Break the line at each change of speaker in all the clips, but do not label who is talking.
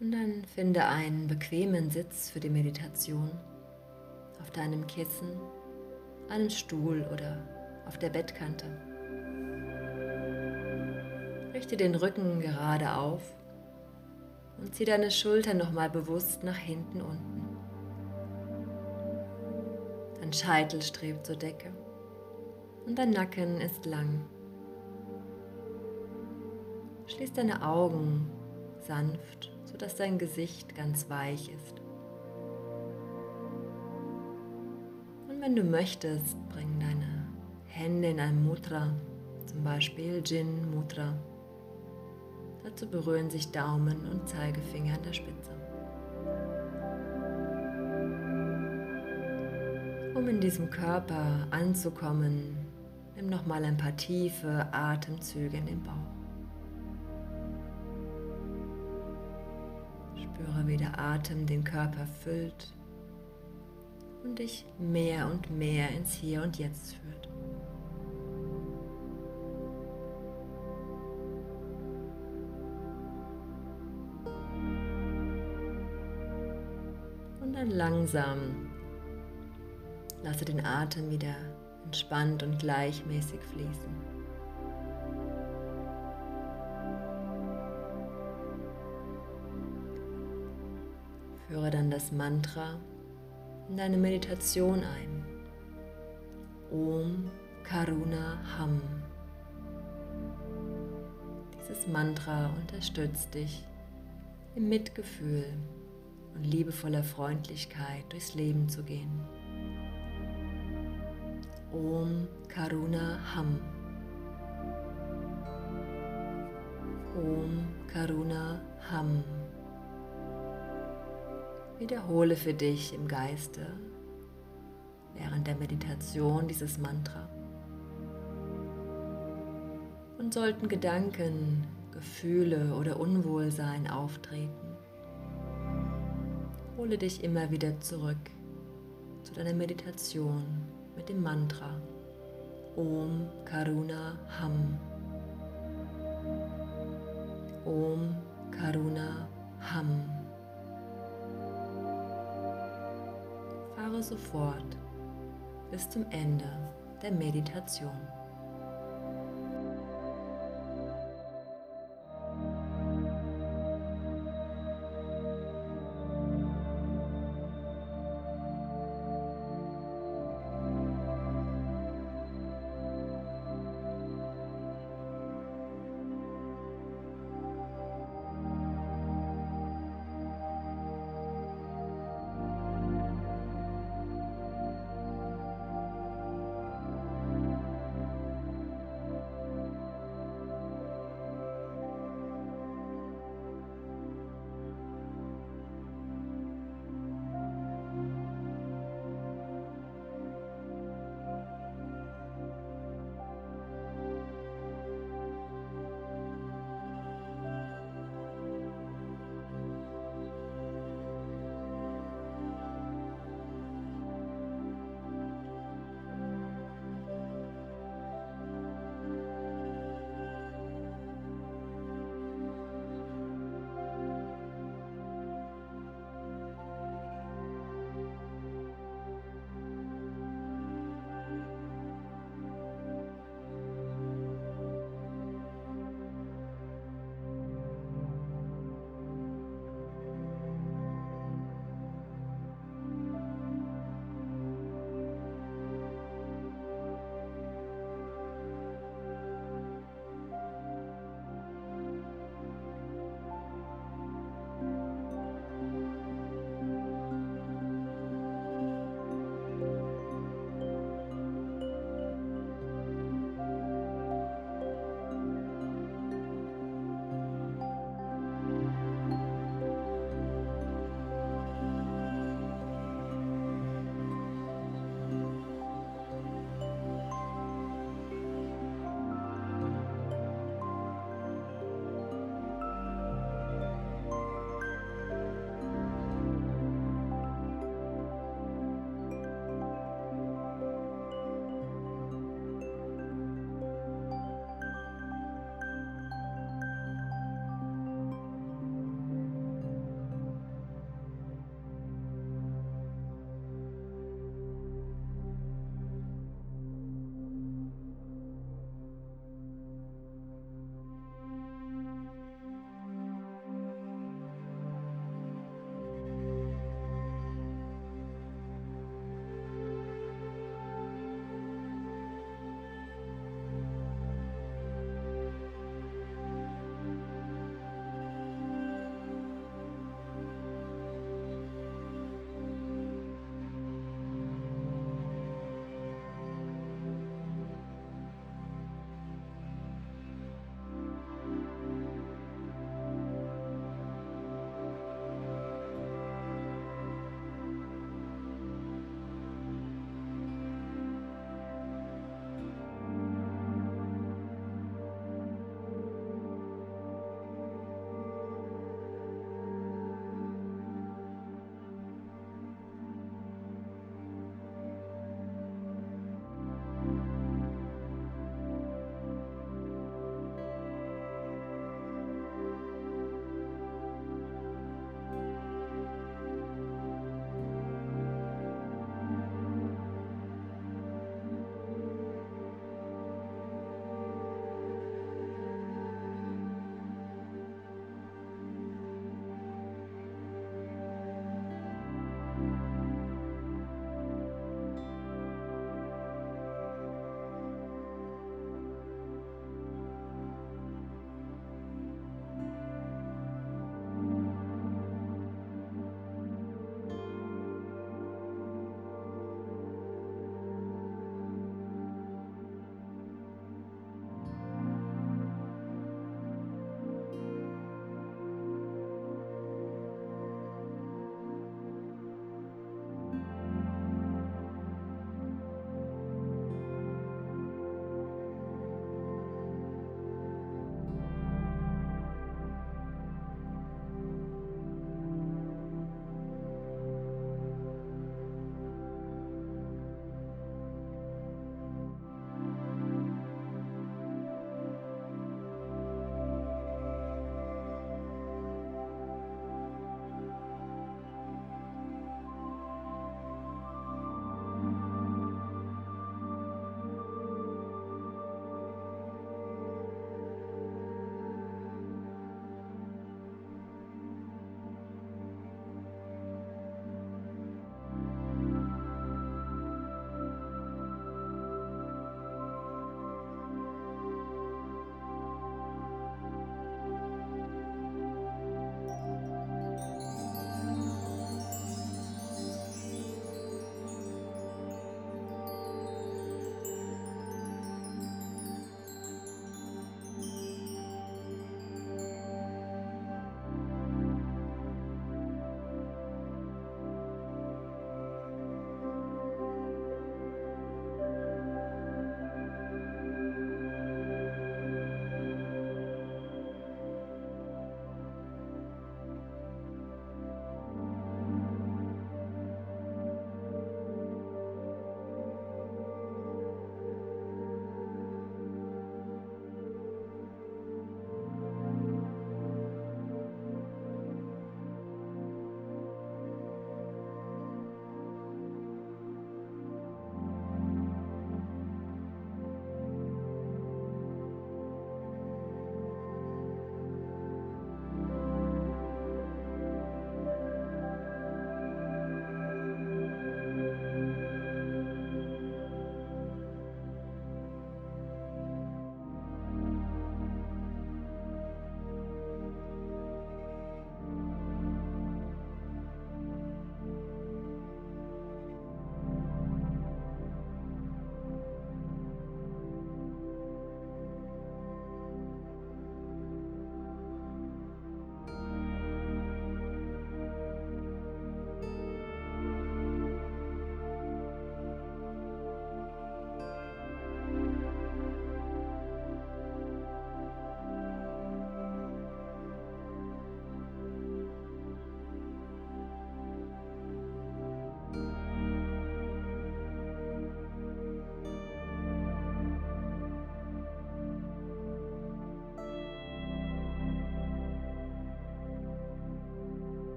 Und dann finde einen bequemen Sitz für die Meditation auf deinem Kissen, einem Stuhl oder auf der Bettkante. Richte den Rücken gerade auf und zieh deine Schultern nochmal bewusst nach hinten unten. Dein Scheitel strebt zur Decke und dein Nacken ist lang. Schließ deine Augen sanft, sodass dein Gesicht ganz weich ist. Und wenn du möchtest, bring deine Hände in ein Mudra, zum Beispiel Jin Mudra. Dazu berühren sich Daumen und Zeigefinger an der Spitze. Um in diesem Körper anzukommen, nimm nochmal ein paar tiefe Atemzüge in den Bauch. Wie der Atem den Körper füllt und dich mehr und mehr ins Hier und Jetzt führt. Und dann langsam lasse den Atem wieder entspannt und gleichmäßig fließen. Führe dann das Mantra in deine Meditation ein. Om Karuna Ham. Dieses Mantra unterstützt dich im Mitgefühl und liebevoller Freundlichkeit durchs Leben zu gehen. Om Karuna Ham. Om Karuna Ham. Wiederhole für dich im Geiste während der Meditation dieses Mantra. Und sollten Gedanken, Gefühle oder Unwohlsein auftreten, hole dich immer wieder zurück zu deiner Meditation mit dem Mantra Om Karuna Ham. Om Karuna Ham. Sofort bis zum Ende der Meditation.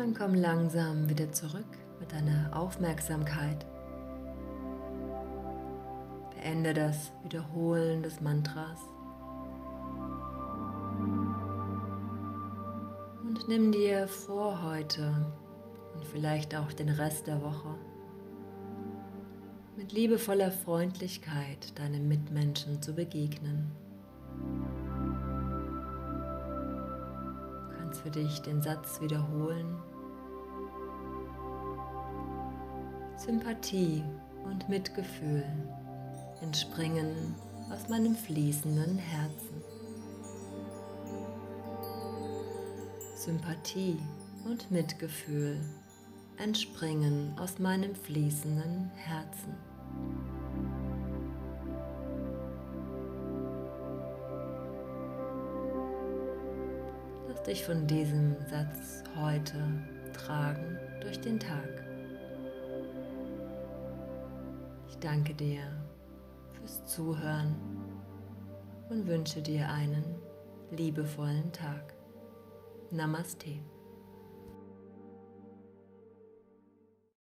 Dann komm langsam wieder zurück mit deiner Aufmerksamkeit. Beende das Wiederholen des Mantras. Und nimm dir vor heute und vielleicht auch den Rest der Woche mit liebevoller Freundlichkeit deinen Mitmenschen zu begegnen. Du kannst für dich den Satz wiederholen. Sympathie und Mitgefühl entspringen aus meinem fließenden Herzen. Sympathie und Mitgefühl entspringen aus meinem fließenden Herzen. Lass dich von diesem Satz heute tragen durch den Tag. Danke dir fürs Zuhören und wünsche dir einen liebevollen Tag. Namaste.